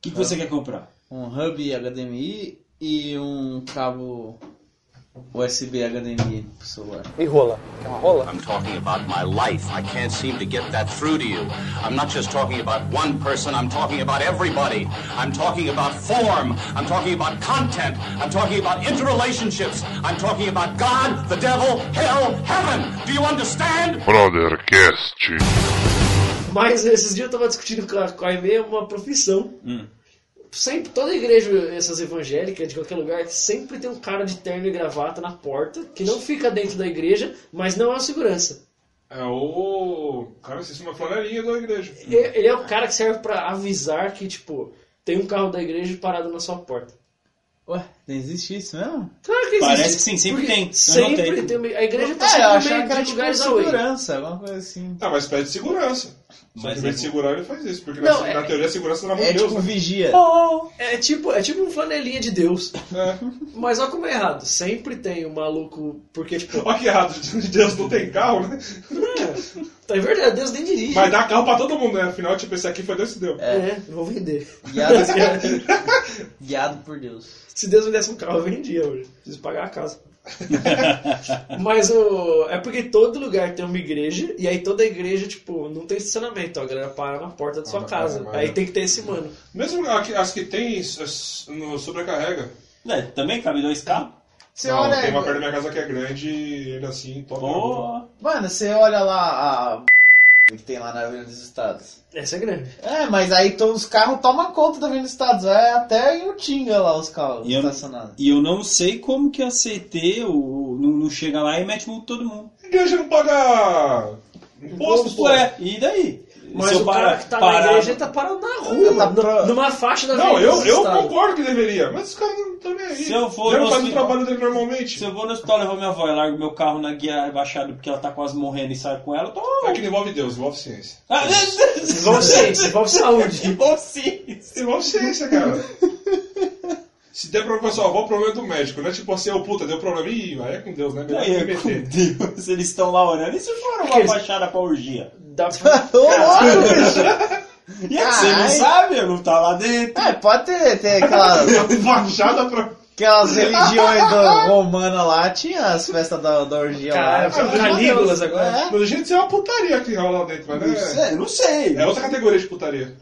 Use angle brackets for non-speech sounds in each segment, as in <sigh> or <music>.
que, que você quer comprar? Um hub HDMI e um cabo USB HDMI pro celular. E rola? Quer uma rola? I'm talking about my life. I can't seem to get that through to you. I'm not just talking about one person, I'm talking about everybody. I'm talking about form. I'm talking about content. I'm talking about interrelationships. I'm talking about God, the devil, hell, heaven. Do you understand? Brothercast. Mas esses dias eu tava discutindo com a, com a Aimee uma profissão. Sempre, toda igreja, essas evangélicas, de qualquer lugar, sempre tem um cara de terno e gravata na porta, que não fica dentro da igreja, mas não é o segurança. É o. Cara, isso é uma flanelinha da igreja. E- Ele é o cara que serve pra avisar que, tipo, tem um carro da igreja parado na sua porta. Ué, existe isso mesmo? Claro que existe. Parece que sim, sempre Porque tem. Sempre tem. uma- A igreja tá É, eu achava meio que era de tipo lugares away. segurança, alguma coisa assim. Ah, mas pede segurança. Só Mas em vez é- de segurar, ele faz isso. Porque Não, na, é- na teoria a segurança na mão É de Deus. tipo né? vigia. É tipo, é tipo um flanelinha de Deus. É. <laughs> Mas olha como é errado. Sempre tem um maluco. Porque, tipo, Olha que errado, Deus não tem carro, né? é, tá é verdade, Deus nem dirige. Mas dá carro pra todo mundo, né? Afinal, tipo, esse aqui foi Deus que deu. É, vou vender. Guiado, <laughs> <laughs> guiado por Deus. Se Deus me desse um carro, eu vendia hoje. Preciso pagar a casa. <laughs> Mas o. É porque todo lugar tem uma igreja, e aí toda igreja, tipo, não tem estacionamento. A galera para na porta da sua Ah, casa. mas- Aí tem que ter esse mano. Mesmo as que tem no sobrecarrega. É, também cabe dois carros? Você não, olha. tem uma perto da minha casa que é grande e ainda assim toca. Pô, Mano, você olha lá a. que tem lá na Avenida dos Estados. Essa é grande. É, mas aí todos os carros tomam conta da Avenida dos Estados. É até em Utinga lá os carros E eu- estacionados. e eu não sei como que a CT o, não, não chega lá e mete multa todo mundo. A igreja não paga imposto, pô. Ué, e daí? Mas Se eu o cara que tá parar- na igreja ele tá parado na rua, Tá pro- numa faixa da Não, eu, eu concordo que deveria, mas os caras não estão nem aí. Se eu for no faz o hospital- trabalho dele normalmente. Se eu vou no hospital levar minha avó e largo meu carro na guia rebaixada porque ela tá quase morrendo e saio com ela, eu tô. É que não envolve Deus, envolve ciência. Ah, Envolve ciência, envolve saúde. Envolve ciência. Envolve ciência, cara. Se der problema com a sua avó, o problema é do médico, né? Tipo assim, ô puta, deu problema. Ih, aí é com Deus, né? Melhor Aí, nem com. Deus, eles estão lá orando. E se for uma Aqueles- baixada pra orgia? <laughs> Dá pra... Ô, louco! E é que você não Caralho. sabe, eu não tá lá dentro. É, pode ter, ter aquelas, <laughs> Fachada pra. aquelas <laughs> religiões do, romanas lá, tinha as festas da, da orgia Cara, lá. são Calígulas agora. É. Mas a gente é uma putaria que rola lá dentro, mas Não né? sei, não sei. É outra categoria de putaria.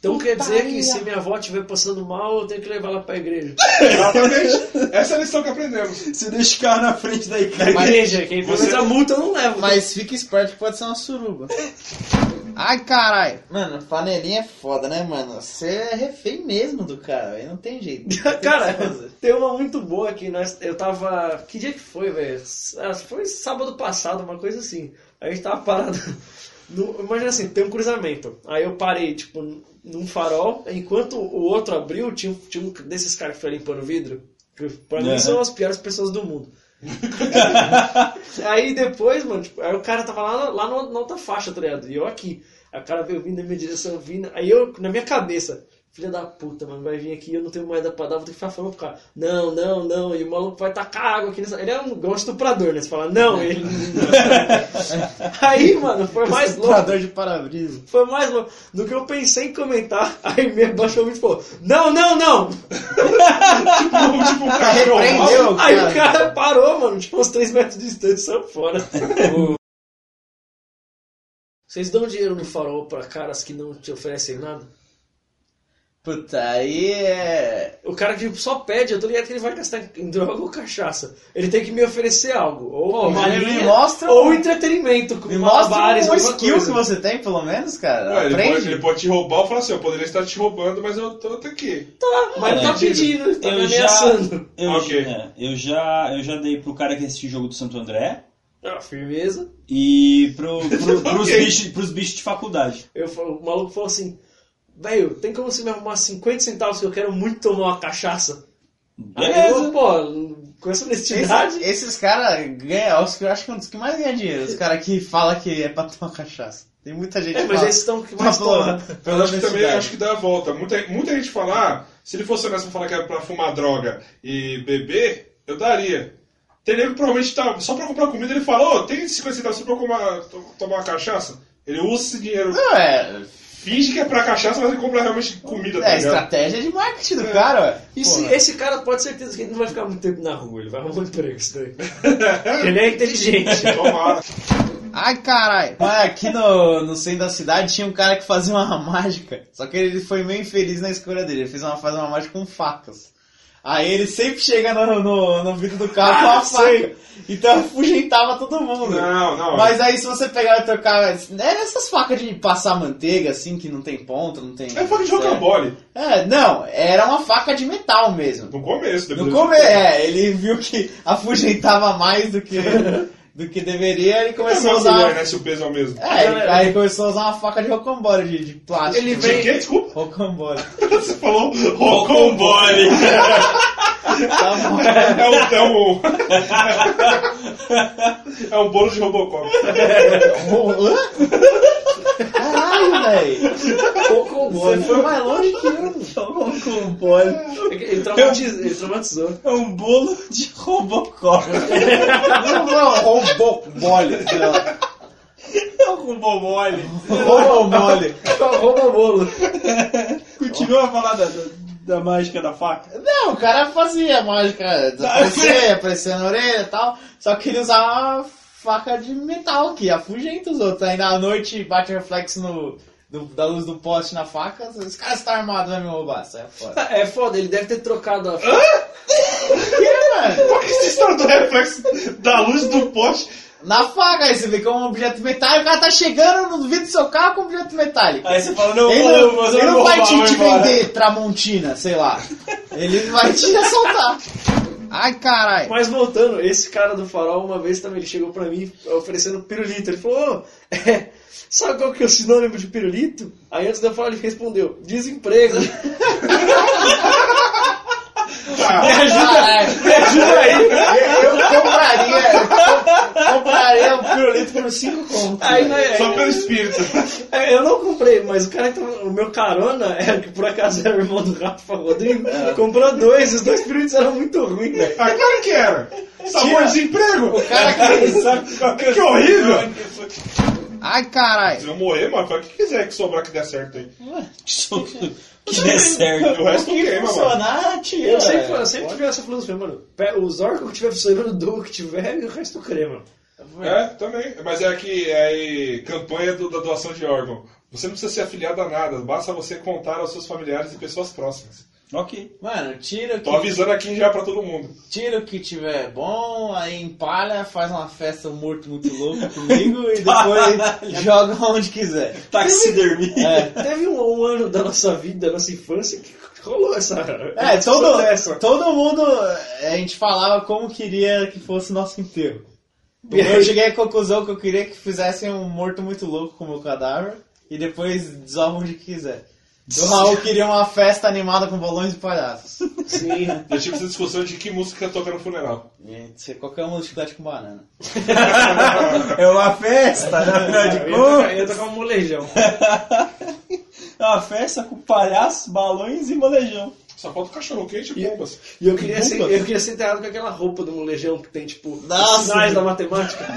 Então quer dizer que se minha avó estiver passando mal, eu tenho que levar ela pra igreja. Exatamente. Essa é a lição que aprendemos. Você deixa o carro na frente da igreja. igreja, que aí pelo menos a multa eu não levo. Mas fica esperto que pode ser uma suruba. Ai, caralho. Mano, panelinha é foda, né, mano? Você é refém mesmo do cara, aí não tem jeito. Tem que Cara, tem uma muito boa que nós. Eu tava. Que dia que foi, velho? Ah, Foi sábado passado, uma coisa assim. A gente tava parado. No- imagina assim, tem um cruzamento. Aí eu parei, tipo, num farol, enquanto o outro abriu, tinha, um- tinha um desses caras que foi limpando o vidro. Que pra mim são as piores pessoas do mundo. <laughs> aí depois, mano, tipo, aí o cara tava lá, lá no- na outra faixa, tá ligado? E eu aqui. Aí o cara veio vindo na minha direção, vindo. Aí eu, na minha cabeça, filha da puta, mano, vai vir aqui, eu não tenho moeda pra dar, vou ter que ficar falando pro cara. Não, não, não. E o maluco vai tacar água aqui nessa. Ele é um um estuprador, né? Você fala, não, ele. <laughs> aí, mano, foi mais louco. Estuprador de para-brisa. Foi mais louco. No que eu pensei em comentar, <laughs> aí me baixou o vídeo e falou: Não, não, não! <laughs> tipo, um cachorro. Repreendeu, Aí o cara. cara parou, mano, tipo, uns 3 metros de distância e saiu fora. Vocês dão dinheiro no farol pra caras que não te oferecem nada? Puta, aí é. O cara que só pede, eu tô ligado que ele vai gastar em droga ou cachaça. Ele tem que me oferecer algo. Ou Pô, uma me mostra ou um- entretenimento, com Me mostra malabares, um skill coisa. que você tem, pelo menos, cara. Ué, ele, Aprende. pode, ele pode te roubar e falar assim: eu poderia estar te roubando, mas eu tô aqui. Tá, mas não tá pedindo, tá me Eu já, ameaçando. eu, Ok. é, eu já, eu já dei pro cara que assistiu o jogo do Santo André Ah, firmeza. e pro, pro, <laughs> pros, Ok. bichos, pros bichos de faculdade. Eu, falo- o maluco falou assim: Velho, tem como você me arrumar 50 centavos que eu quero muito tomar uma cachaça? Eu, Beleza. pô, com essa honestidade. Esse- esses caras ganham, os que eu acho que é um dos que mais ganham dinheiro. Os caras que falam que é pra tomar cachaça. Tem muita gente É, que mas fala. esses estão que mais Só pela- tomam. pela Eu acho que também acho que dá a volta. Muita, muita gente fala, ah, se ele fosse honesto pra falar que era pra fumar droga e beber, eu daria. Tem nego que provavelmente tá, só pra comprar comida ele fala, ô, tem 50 centavos só pra tomar, to- tomar uma cachaça? Ele usa esse dinheiro. Não, é. Finge que é pra cachaça, mas ele compra realmente comida, tá É, estratégia de marketing do cara, ué. E se esse cara pode ter certeza que ele não vai ficar muito tempo na rua, ele vai arrumar um emprego isso daí. <laughs> ele é inteligente. Tomara. Ai, caralho. Mas aqui no, no centro da cidade tinha um cara que fazia uma <laughs> mágica. Só que ele foi meio infeliz na escolha dele. Ele fez uma, faz uma mágica com facas. Aí ele sempre chega no, no, no vidro do carro com uma faca. Então afugentava todo mundo. Não, não. Mas aí se você pegar e trocar. É essas facas de passar manteiga, assim, que não tem ponta, não tem. É faca de rocambole. É, não, era uma faca de metal mesmo. No começo. No depois- começo, é, ele viu que <laughs> afugentava mais do que, <laughs> do que deveria e É começou a uma usar. colher, né? Se o peso é o mesmo. É, ele, aí ele começou a usar uma faca de rocambole, de, de plástico. Ele De vem- quê? Desculpa. Rocambole. <laughs> Você falou rocambole. Tá bom. É um, é um... é um bolo de Robocop. Caralho, velho. Pouco Você foi mais longe que eu. Rocambole. Ele, traumatiz- ele traumatizou. É um bolo de Robocop. Não, não, robocole. É um robô mole. Rocambole. Rouba o bolo. Continua a falar da, da, da mágica da faca. Não, o cara fazia mágica, desaparecer, aparecer na orelha e tal. Só que ele usava uma faca de metal que afugenta os outros. Ainda à noite bate reflexo no, do- da luz do poste na faca. Os caras estão armados, vai me roubar. Sai fora. <laughs> É foda, ele deve ter trocado a. Que, mano? Qual que é essa história do reflexo da luz do poste? Na faca, aí você vê que é um objeto metálico, o cara tá chegando no vidro do seu carro com um objeto metálico. Aí você fala, não, Ele vou- não, você ele vai não vai te, te vender Tramontina, sei lá. Ele vai te assaltar. Ai, caralho. Mas voltando, esse cara do farol, uma vez também ele chegou pra mim oferecendo pirulito. Ele falou: "Ô, é, sabe qual que é o sinônimo de pirulito? Aí antes de eu falar, ele respondeu: desemprego. <laughs> Me ajuda, me ajuda aí. Eu compraria, compraria um pirulito por 5 contos. Aí, né, só pelo espírito. é, eu não comprei, mas o cara que tava, o meu carona, é, que por acaso era o irmão do Rafa Rodrigo, comprou dois. Os dois pirulitos eram muito ruins, velho. Ah, claro que era. Sabor de desemprego. O cara que... <laughs> Que, é horrível. Ai, caralho. Se eu morrer, mano, faz o que quiser que sobrar que der certo aí. que dê certo. O resto queima, mano. Funcionar, tia. Eu sempre, eu sempre tive essa filosofia, mano. Os órgãos que tiver funcionando, dou o que tiver e o resto crema. É, também. Mas é que é aí, campanha do- da doação de órgão. Você não precisa ser afiliado a nada, basta você contar aos seus familiares e pessoas próximas. Ok. Mano, tira o Tô que, avisando aqui já pra todo mundo. tira o que tiver bom, aí empalha, faz uma festa um morto muito louco comigo e depois joga onde quiser. Taxidermia. É. Teve um, um ano da nossa vida, da nossa infância, que rolou essa. É, todo, essa. todo mundo, a gente falava como queria que fosse nosso enterro. Eu cheguei à conclusão que eu queria que fizessem um morto muito louco com o meu cadáver e depois desovam onde quiser. O Raul queria uma festa animada com balões e palhaços. Sim. Já tive essa discussão de que música toca no funeral. Ser qualquer um de chiclete com banana. <laughs> É uma festa, na verdade. Eu ia tocar, eu ia tocar um molejão. É uma festa com palhaços, balões e molejão. Só falta cachorro quente e bombas. E eu queria, ser, eu queria ser enterrado com aquela roupa do molejão que tem, tipo, os Nossa. sinais da matemática. <laughs>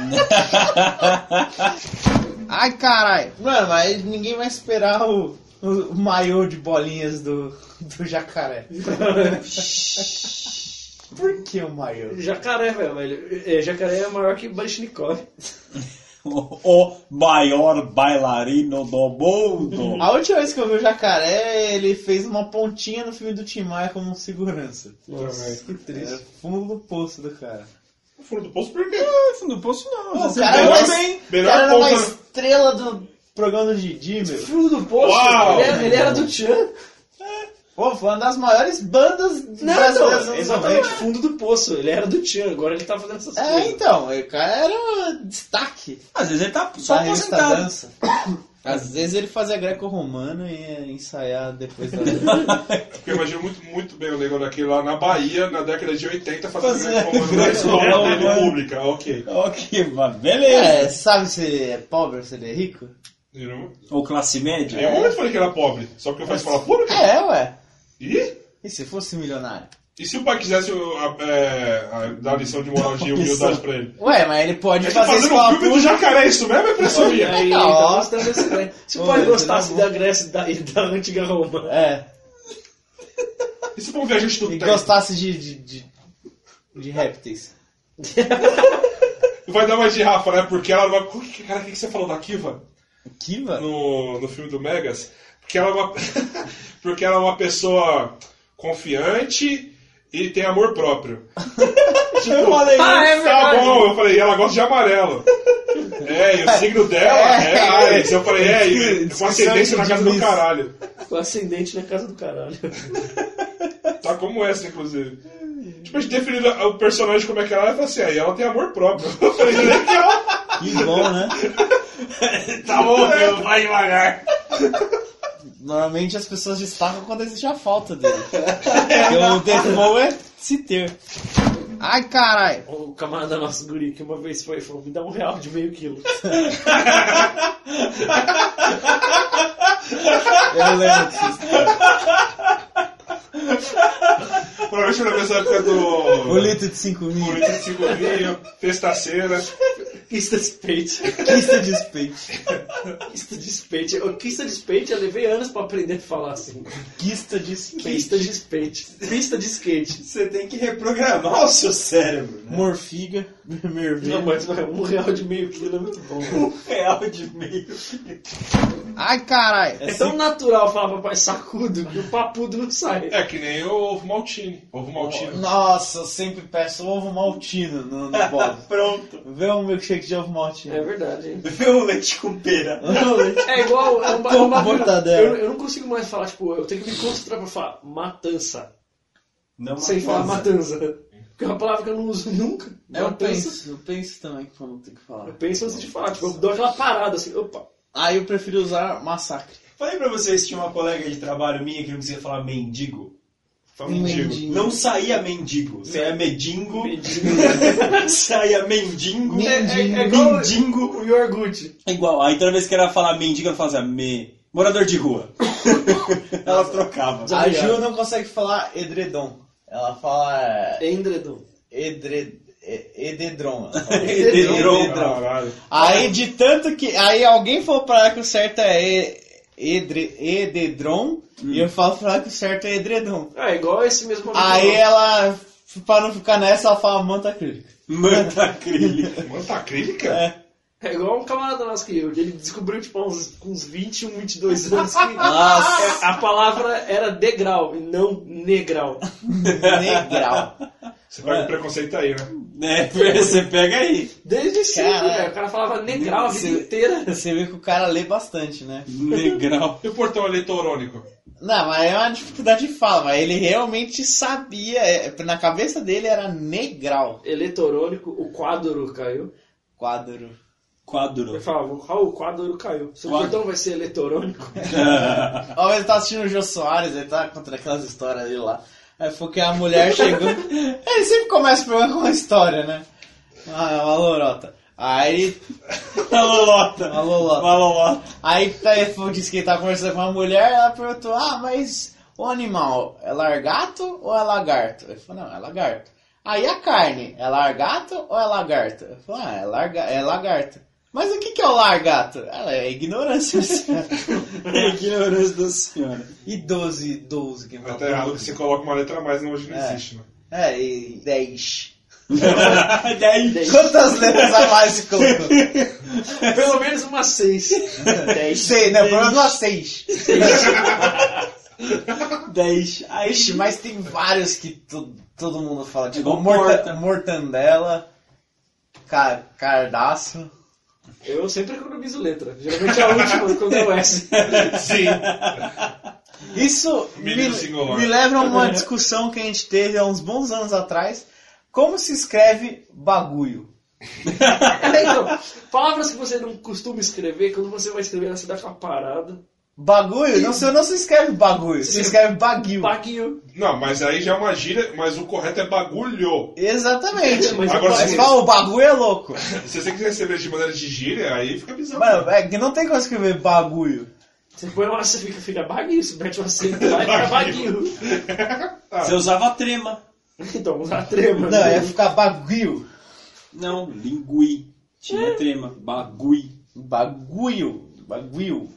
Ai, caralho. Mano, mas ninguém vai esperar o, o maiô de bolinhas do, do jacaré. <laughs> Por que o maiô? Jacaré, velho. velho. É, jacaré é maior que Baryshnikov. O, o maior bailarino do mundo. A última vez que eu vi o jacaré, ele fez uma pontinha no filme do Tim Maia como um segurança. Também. Que triste. fundo do poço do cara. O fundo do poço por quê? Não posso não. Pô, o Você cara o Melhor cara era uma estrela do programa do Didi, meu. Fundo do poço. Uau! Ele, era, ele era do Tchan. Pô, foi uma das maiores bandas Não, brasileiras não, exatamente. 90. Fundo do poço. Ele era do Tchan. Agora ele tá fazendo essas É, coisas. então, o cara era destaque Às vezes ele tá só da aposentado. dança. Às vezes ele fazia greco-romano e ia ensaiar depois da... <laughs> Porque eu imagino muito, muito bem o negócio daquele lá na Bahia, na década de 80, fazendo comando na escola dele pública. Ok. Ok, mas beleza. É, sabe se ele é pobre ou se ele é rico? E não- Ou classe média. Momento eu falei que era pobre, só porque eu faço escola pública. É, ué. Ih, E se fosse milionário? E se o pai quisesse o- a- é, a- dar lição de moral de <laughs> humildade pra ele? Ué, mas ele pode Ele tá fazer fazendo um filme do jacaré, isso mesmo é impressão E minha? aí, Ó. então mostrando. Se o pai gostasse tá da Grécia e da, e da antiga Roma. É, E se for um viajante do e tempo? gostasse de, de, de, de répteis. <laughs> Vai dar uma girafa, né? Porque ela vai... Cara, o que que você falou da Kiva? Kiva? no, no filme do Megas, porque ela é uma, <laughs> porque ela é uma pessoa confiante e tem amor próprio. <laughs> tipo, Eu falei Ah, é tá bom, eu falei, e ela gosta de amarelo. É, e o signo dela é Ares. Eu falei, é, e com ascendência na casa do caralho. Com ascendente na casa do caralho. Tá como essa, inclusive. Tipo, a gente definindo o personagem como é que ela é, falei assim, aí ela tem amor próprio. <laughs> Eu falei, legal. Que bom, né? <laughs> Tá bom, meu, vai devagar. Normalmente as pessoas destacam quando existe a falta dele. Porque o default é se ter. Ai, caralho. O camarada nosso guri que uma vez foi e falou: me dá um real de meio quilo. Eu lembro disso. <laughs> Provavelmente foi nessa época do... O litro de 5 mil. Bonito de cinco vinho, testaceira. Quista de peite. Quista de spate. Quista de peite. O Quista de peite eu levei anos pra aprender a falar assim. Quista de spate. Quista de peite. Pista de skate. Você tem que reprogramar o seu cérebro, né? Morfiga. Merveio. Não, mas um real de meio quilo é muito bom. <laughs> Um real de meio. Ai, caralho. É tão natural falar papai sacudo que o papudo não sai. É que nem o ovo maltine. Ovo maltine. Nossa, eu sempre peço ovo maltino no, no <laughs> bolo. Pronto. Vê um milkshake de ovo maltino. É verdade, o <laughs> leite com pera. <laughs> É igual. É um, é um bagulho- mortadela. eu, eu não consigo mais falar, tipo, eu tenho que me concentrar pra falar matança. Não sem falar matança. Porque é uma palavra que eu não uso nunca. Eu Matança. penso, eu penso também que eu não tenho que falar. Eu penso antes de falar, tipo, eu dou aquela parada assim, opa. Aí eu prefiro usar massacre. Falei pra vocês que tinha uma colega de trabalho minha que não conseguia falar mendigo. Fala mendigo. Mendigo. Não saía mendigo. Saía medingo. Mendigo. <laughs> saía mendigo. É, é, é igual Mendigo. o Yorgut. É igual. Aí toda vez que era falar mendigo, ela fazia me. Morador de rua. <laughs> ela trocava. A Ju não consegue falar edredom. Ela fala e- ededron. Ela fala Edredom. edredom. Caralho. Aí de tanto que. Aí alguém falou pra ela que o certo é e- edre, ededron. E eu falo pra ela que o certo é edredom. É igual esse mesmo amigo Aí ela, pra não ficar nessa, ela fala manta acrílica. Manta acrílica. <laughs> Manta acrílica? É. É igual um camarada nosso que. Ele descobriu, tipo, uns, uns 21, 22 <laughs> anos que Nossa, a palavra era degrau e não negral. <laughs> negral. Você pega o preconceito aí, né? <laughs> É, você pega aí. Desde sempre, velho. O cara falava negral a vida Você- inteira. Você vê que o cara lê bastante, né? Negrão. E o portão eletrônico? Não, mas é uma dificuldade de fala, mas ele realmente sabia, é, na cabeça dele era negral. Eletrônico, o quadro caiu. Quadro. Quadro. Ele falava, Raul, o quadro caiu. Seu Quadro. portão vai ser eletrônico. <laughs> <laughs> Uma vez eu tava assistindo o Jô Soares, ele tava contando aquelas histórias dele lá. Aí foi que a mulher chegou. <laughs> ele sempre começa o programa com uma história, né? Ah, uma lorota. Aí. <laughs> Uma lolota. Uma lolota. Uma lolota. Aí tá, disse que ele tava conversando com uma mulher, ela perguntou, ah, mas o animal é largato ou é lagarto? Ele falou, não, é lagarto. Aí a carne, é largato ou é lagarto? Ele falou, ah, é, larga, é lagarto. Mas o que, que é o largato? Ela é ignorância. senhora. <laughs> Ignorância da senhora. e 12, 12. Que Vai tá errado que você coloca uma letra a mais, não, hoje não É. existe, né? É, e 10. <laughs> Daí. <laughs> Quantas letras a mais você colocou? Pelo menos umas seis. Dez. Sei, não, pelo menos umas 6. 10. Aí, Ixi, mas tem vários que to- todo mundo fala. Tipo, morta, mortandela, ca, cardácio. Eu sempre economizo letra. Geralmente é a última <laughs> quando é o S. Sim. Isso me, me leva a uma discussão que a gente teve há uns bons anos atrás. Como se escreve bagulho? É, então, palavras que você não costuma escrever, quando você vai escrever, você dá aquela parada. Bagulho? Não, se não se escreve bagulho, se escreve baguio. Paguinho. Não, mas aí já é uma gíria, mas o correto é bagulho. Exatamente. Mas Agora, se- fala, o bagulho é louco. <laughs> Se você quiser receber de maneira de gíria, aí fica bizarro. Mano, é que não tem como escrever bagulho. Você põe uma, você fica, fica baguinho, você mete um acento lá e fica baguinho. Ah, Você usava trema. Então, usar trema. Não, ia ficar bagulho. Não, lingui. Tinha trema. Bagui. Bagulho. Bagulho.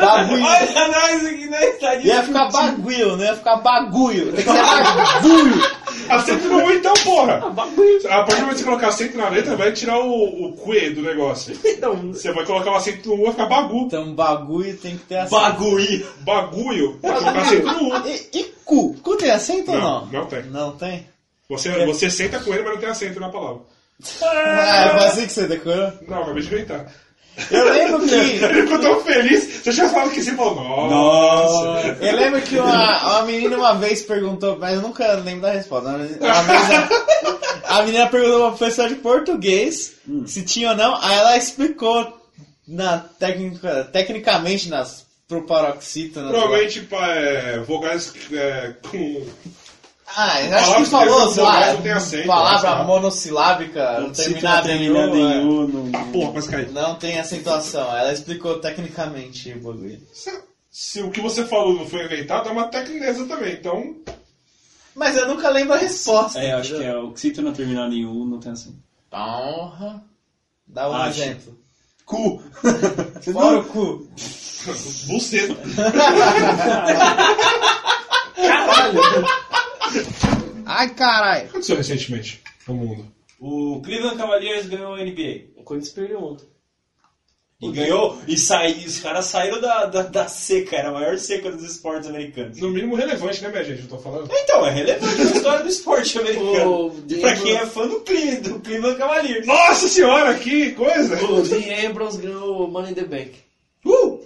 Bagulho. Olha nós aqui na estadia. Ia ficar bagulho, não ia ficar bagulho. Tem que ser bagulho. Acento no U então, porra! A partir do momento que você colocar acento na letra, vai tirar o, o que do negócio. Então, Você vai colocar o acento no U, vai ficar bagu. Então bagulho tem que ter acento. Bagui. Bagulho, vai colocar acento no U. E, e cu? Cu tem acento ou Não, não? tem. Não tem? Você, você senta com ele, mas não tem acento na palavra. Ah, é assim que você decorou? Não, acabei de inventar. Eu lembro que... <laughs> Ele ficou tão feliz. Você já falado que você falou, nossa. Eu lembro que uma, uma menina uma vez perguntou, mas eu nunca lembro da resposta. Uma vez a, menina perguntou pra professora de português se tinha ou não, aí ela explicou na técnica, tecnicamente nas proparoxítonas. Provavelmente pá, é, vogais é, com. Ah, eu acho que falou, sei lá, não palavra acho que- monossilábica, terminada em terminada U, em. U. não- Porra, mas cai. não tem acentuação. Ela explicou tecnicamente o bagulho. Se, se o que você falou não foi inventado, é uma tecnesa também. Então, Mas eu nunca lembro a resposta. É, acho que é o oxítona terminado em U, não tem assim. Porra. Dá um Acho. exemplo. Cu. <laughs> Você Fora não- o cu. buceta. <laughs> caralho. Ai, caralho. O que aconteceu recentemente no mundo? O Cleveland Cavaliers ganhou a NBA. O Corinthians perdeu ontem. E ganhou, e sai, os caras saíram da, da, da seca, era a maior seca dos esportes americanos. No mínimo relevante, né, minha gente? Eu tô falando. Então, é relevante na história do esporte <laughs> americano. O pra quem é fã do Cleveland, do Cleveland Cavaliers. Nossa senhora, que coisa! O Dean Ambrose ganhou o Money in the Bank. Uh!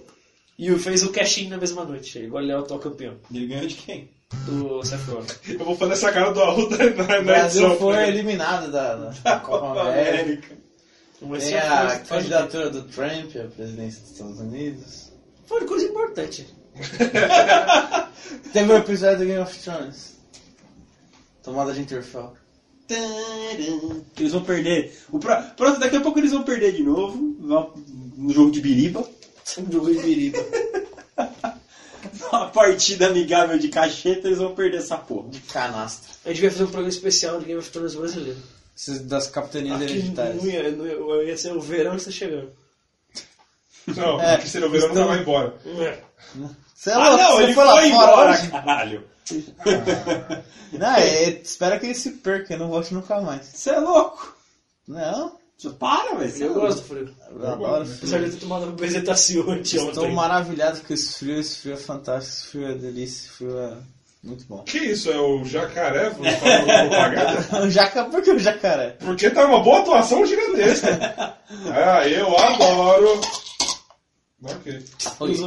E fez o cash-in na mesma noite. Igual ele é o atual campeão. Ele ganhou de quem? Do Seth Rollins. Eu vou fazer essa cara do Arruda na, O na Brasil edição. foi eliminado da, da <laughs> Copa América. Mas Tem a candidatura do Trump à presidência dos Estados Unidos. Foi coisa importante. <laughs> Teve o episódio do Game of Thrones. Tomada de Interfell. Que eles vão perder. O pra... Pronto, daqui a pouco eles vão perder de novo. No jogo de Biriba. Um jogo de biriba. <laughs> <laughs> Uma partida amigável de cacheta, eles vão perder essa porra. De canastra. A gente vai fazer um programa especial de Game of Thrones brasileiro. Esses das capitanias Aqui hereditárias. não ia, não ia, ia ser o verão está chegando. Não, É, porque se o verão não vai embora. É. Você é Ah, não, você ele foi foi, embora, hoje? caralho. Não, é, espero que ele se perca e não volte nunca mais. Você é louco. Não, Você para, velho. é Eu louco. gosto do frio. eu adoro Apesar de frio. eu ter tomado uma bezetacil anteontem. Estou maravilhado com esse frio, esse frio é fantástico, esse frio é delícia, esse frio é muito bom. Que isso? É o jacaré falando propaganda? <laughs> O jaca, por que o jacaré? Porque tá uma boa atuação gigantesca. <laughs> Ah, eu adoro. Ok.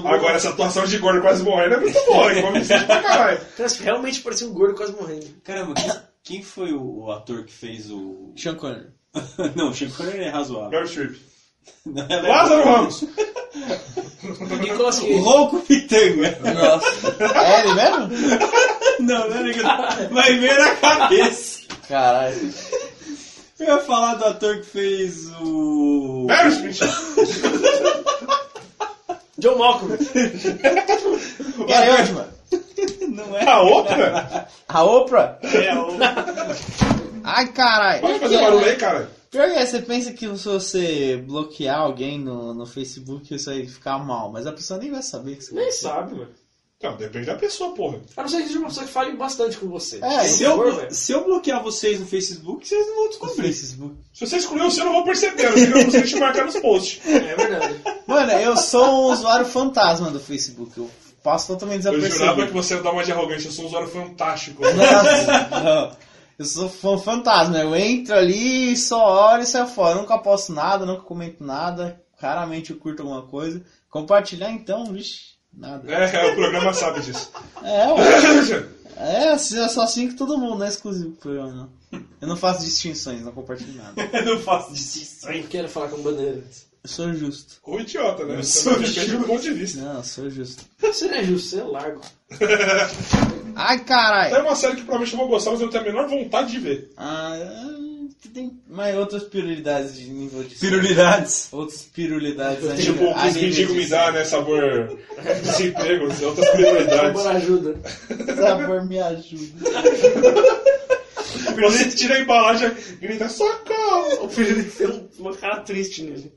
Agora essa atuação de gordo quase morrendo é muito boa, hein? Como pra caralho. Cara, realmente parecia um gordo quase morrendo. Caramba, quem, quem foi o, o ator que fez o. Sean Connery. <laughs> não, o Sean Connery é razoável. Meryl Streep. <laughs> Não, é Lázaro Ramos. Nicolas O Cage. Rouco Pitanga. Nossa. É ele mesmo? <laughs> Não, não é legal. Vai ver na cabeça. Caralho. Eu ia falar do ator que fez o. Meryl Streep. John Malcolm. Gary Oldman. Não é. A outra? A Oprah? É o. Ai, caralho. Pode fazer barulho aí, cara. Pior que é, você pensa que se você bloquear alguém no, no Facebook, isso aí ficar mal, mas a pessoa nem vai saber que você Nem sabe, mano. Não, depende da pessoa, porra. A não ser que seja uma pessoa que fale bastante com você. É, Se eu, velho. se eu bloquear vocês no Facebook, vocês não vão no descobrir. Facebook. Se você escolher o seu, eu não vou perceber. Eu não consigo te marcar nos posts. É verdade. Mano, eu sou um usuário fantasma do Facebook. Eu passo totalmente Eu jurava que você ia dar uma de arrogante. Eu sou um usuário fantástico. Nossa, não. Eu sou fã fantasma. Eu entro ali, só olho e saio fora. Nunca posto nada, nunca comento nada. Raramente eu curto alguma coisa. Compartilhar então, vixe, nada. É, é, o programa sabe disso. É, ué. <laughs> É, assim, é só assim que todo mundo, não é exclusivo pro programa, não. Eu não faço distinções, não compartilho nada. <laughs> Eu não faço distinção. Eu quero falar com bandeiras. Eu sou justo. Ou idiota, né? Eu sou depende do ponto de vista. Não, eu sou justo. Você não é justo, você é largo. <laughs> Ai, caralho. É uma série que provavelmente eu vou gostar, mas eu tenho a menor vontade de ver. Ah, é, tem mais outras prioridades de nível de... Pirulidades. Outras prioridades. a Tipo, o que os mendigos me dá, né? Sabor desemprego, outras prioridades. Tomar ajuda. Sabor me ajuda. Você tira a embalagem e grita, socorro! O <laughs> filho tem um- uma cara triste nele.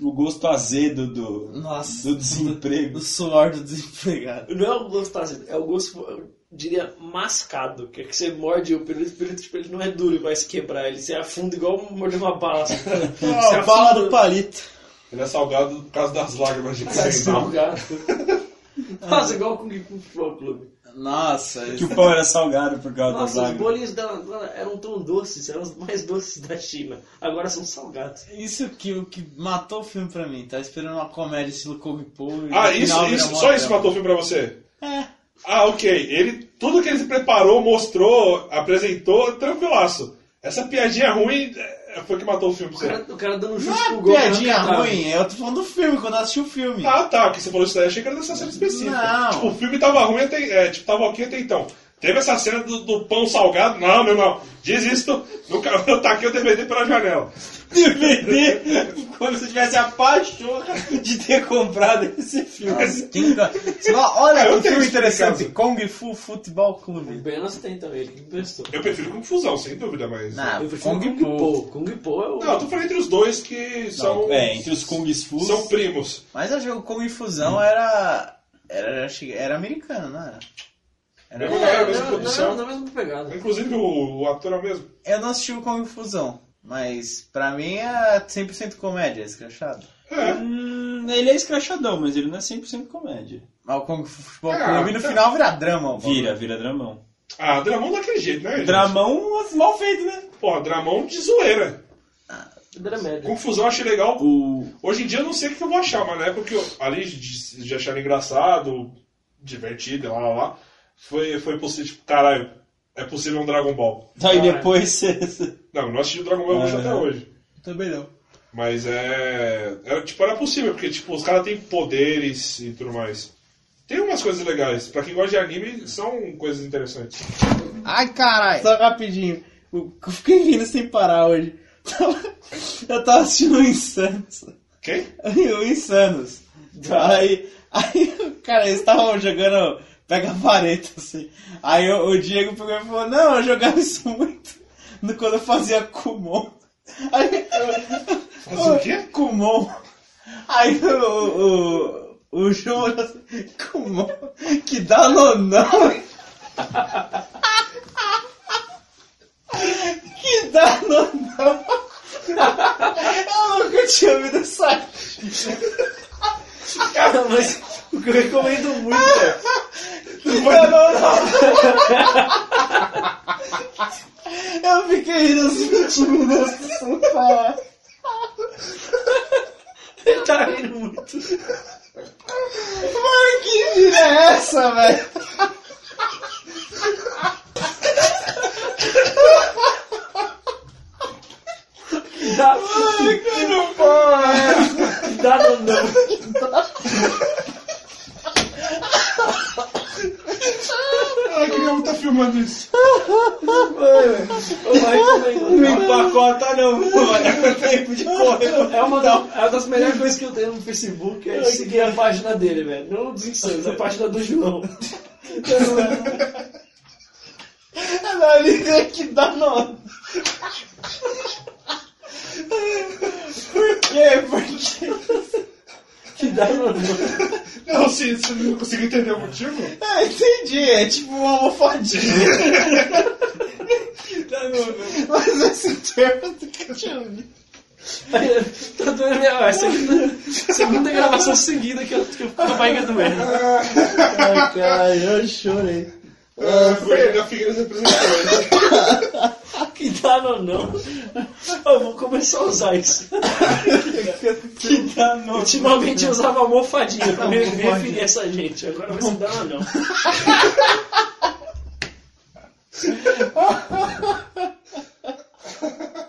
O gosto azedo do, Nossa, do desemprego. o suor do desempregado. Não é o gosto azedo, é o gosto, eu diria, mascado. Que é que você morde o pirulito, o pirulito tipo, ele não é duro e vai se quebrar. Ele se afunda igual morder uma bala. <laughs> Você Ah, bala afunda- do palito. Ele é salgado por causa das lágrimas de É creme. salgado. <laughs> Nossa, igual o Kung Fu Flow Club. Nossa, Que o pão era salgado por causa Nossa, os lágrimas. bolinhos dela, eram tão doces, eram os mais doces da China. Agora são salgados. isso que o que matou o filme pra mim. Tá esperando uma comédia estilo Kung Po. e Ah, isso, isso, só isso matou o filme pra você? É. Ah, ok. Ele, tudo que ele preparou, mostrou, apresentou, tranquilaço. Essa piadinha ruim é, foi que matou o filme O cara, o cara dando um Não chute é pro gol. piadinha ruim, eu tô falando do filme, quando eu assisti o filme. Ah, tá, que você falou isso daí, achei que era dessa cena específica. Não. Tipo, o filme tava ruim até, é, tipo, tava ok até então. Teve essa cena do, do pão salgado, não, meu irmão, desisto, nunca, eu <laughs> taquei o DVD pela janela. DVD quando você tivesse a pachorra de ter comprado esse filme. Tá- Olha Eu que filme isso interessante. Kung Fu Futebol O Clube. Benas tem também, ele que emprestou. Eu prefiro confusão, sem dúvida, mas... Não, Eu prefiro Kung Kung Po. Po. Kung Po é o. Não, eu tô falando entre os dois que são, É, entre os Kung Fu. são primos. Mas eu jogo Kung Fusão era, era. acho que Era americano, não era? Era É, a mesma não, produção. não, é mesma pegada. Inclusive o, o ator é o mesmo. Eu não assisti o Kung Fusão, mas pra mim é 100% comédia, escrachado. É. Hum, ele é escrachadão, mas ele não é 100% comédia. Mas o Kung Fu Futebol Ah, Clube no final vira drama. Vira, vira dramão. Ah, Dramão daquele jeito, né? gente? Dramão mal feito, né? Porra, Dramão de zoeira. Dramédia. Confusão eu achei legal. O... Hoje em dia eu não sei o que eu vou achar, mas na época eu, ali de, de achar engraçado, divertido, lá lá lá, foi, foi possível, tipo, caralho, é possível um Dragon Ball. Aí depois você... Não, não assisti o Dragon Ball Ah. até hoje. Também não. Mas é. Era, tipo, era possível, porque tipo, os caras têm poderes e tudo mais. Tem umas coisas legais. Pra quem gosta de anime, são coisas interessantes. Ai, caralho. Só rapidinho. Eu fiquei rindo sem parar hoje. <laughs> Eu tava assistindo o Insanos. Quem? <laughs> O Insanos. Aí, aí, cara, eles estavam jogando pega vareta, assim. Aí o, o Diego pegou e falou, não, eu jogava isso muito no- quando eu fazia Kumon. Aí, Fazia o quê? <laughs> Kumon. Aí o, o, o João olhou assim, Kumon, que dá nonão. <laughs> que dá nonão. <laughs> Eu nunca tinha ouvido essa Cara, mas o que eu recomendo muito é. que dá nonão. Eu fiquei rindo uns 20 minutos sem parar. Ele tá rindo muito. Mano, que vida é essa, velho? Dá, Ai, que não pode. dá no não. Ah, eu queria muito estar filmando isso. Eu recomendo. Não empacota não, olha o tempo de correr. É uma, da- é uma das melhores coisas que eu tenho no Facebook é seguir a página dele, velho. Não dos insanos, a página do João. Na liga que dá nome. Por quê? Por quê? Que dá no não. Não, sim, você não conseguiu entender o motivo? Ah, entendi. É tipo uma almofadinha. Mas esse termo do que eu tinha ouvido. Aí, Tá doendo minha. É a segunda, segunda gravação seguida que eu, fico com a barriga doendo. Ai, cara, eu chorei. Ah, foi a Figueiredo representou. <laughs> Que dá no não. Eu vou começar a usar isso. Que dá no... Ultimamente eu usava almofadinha pra me referir essa gente. Agora vai ser dar no não. <laughs>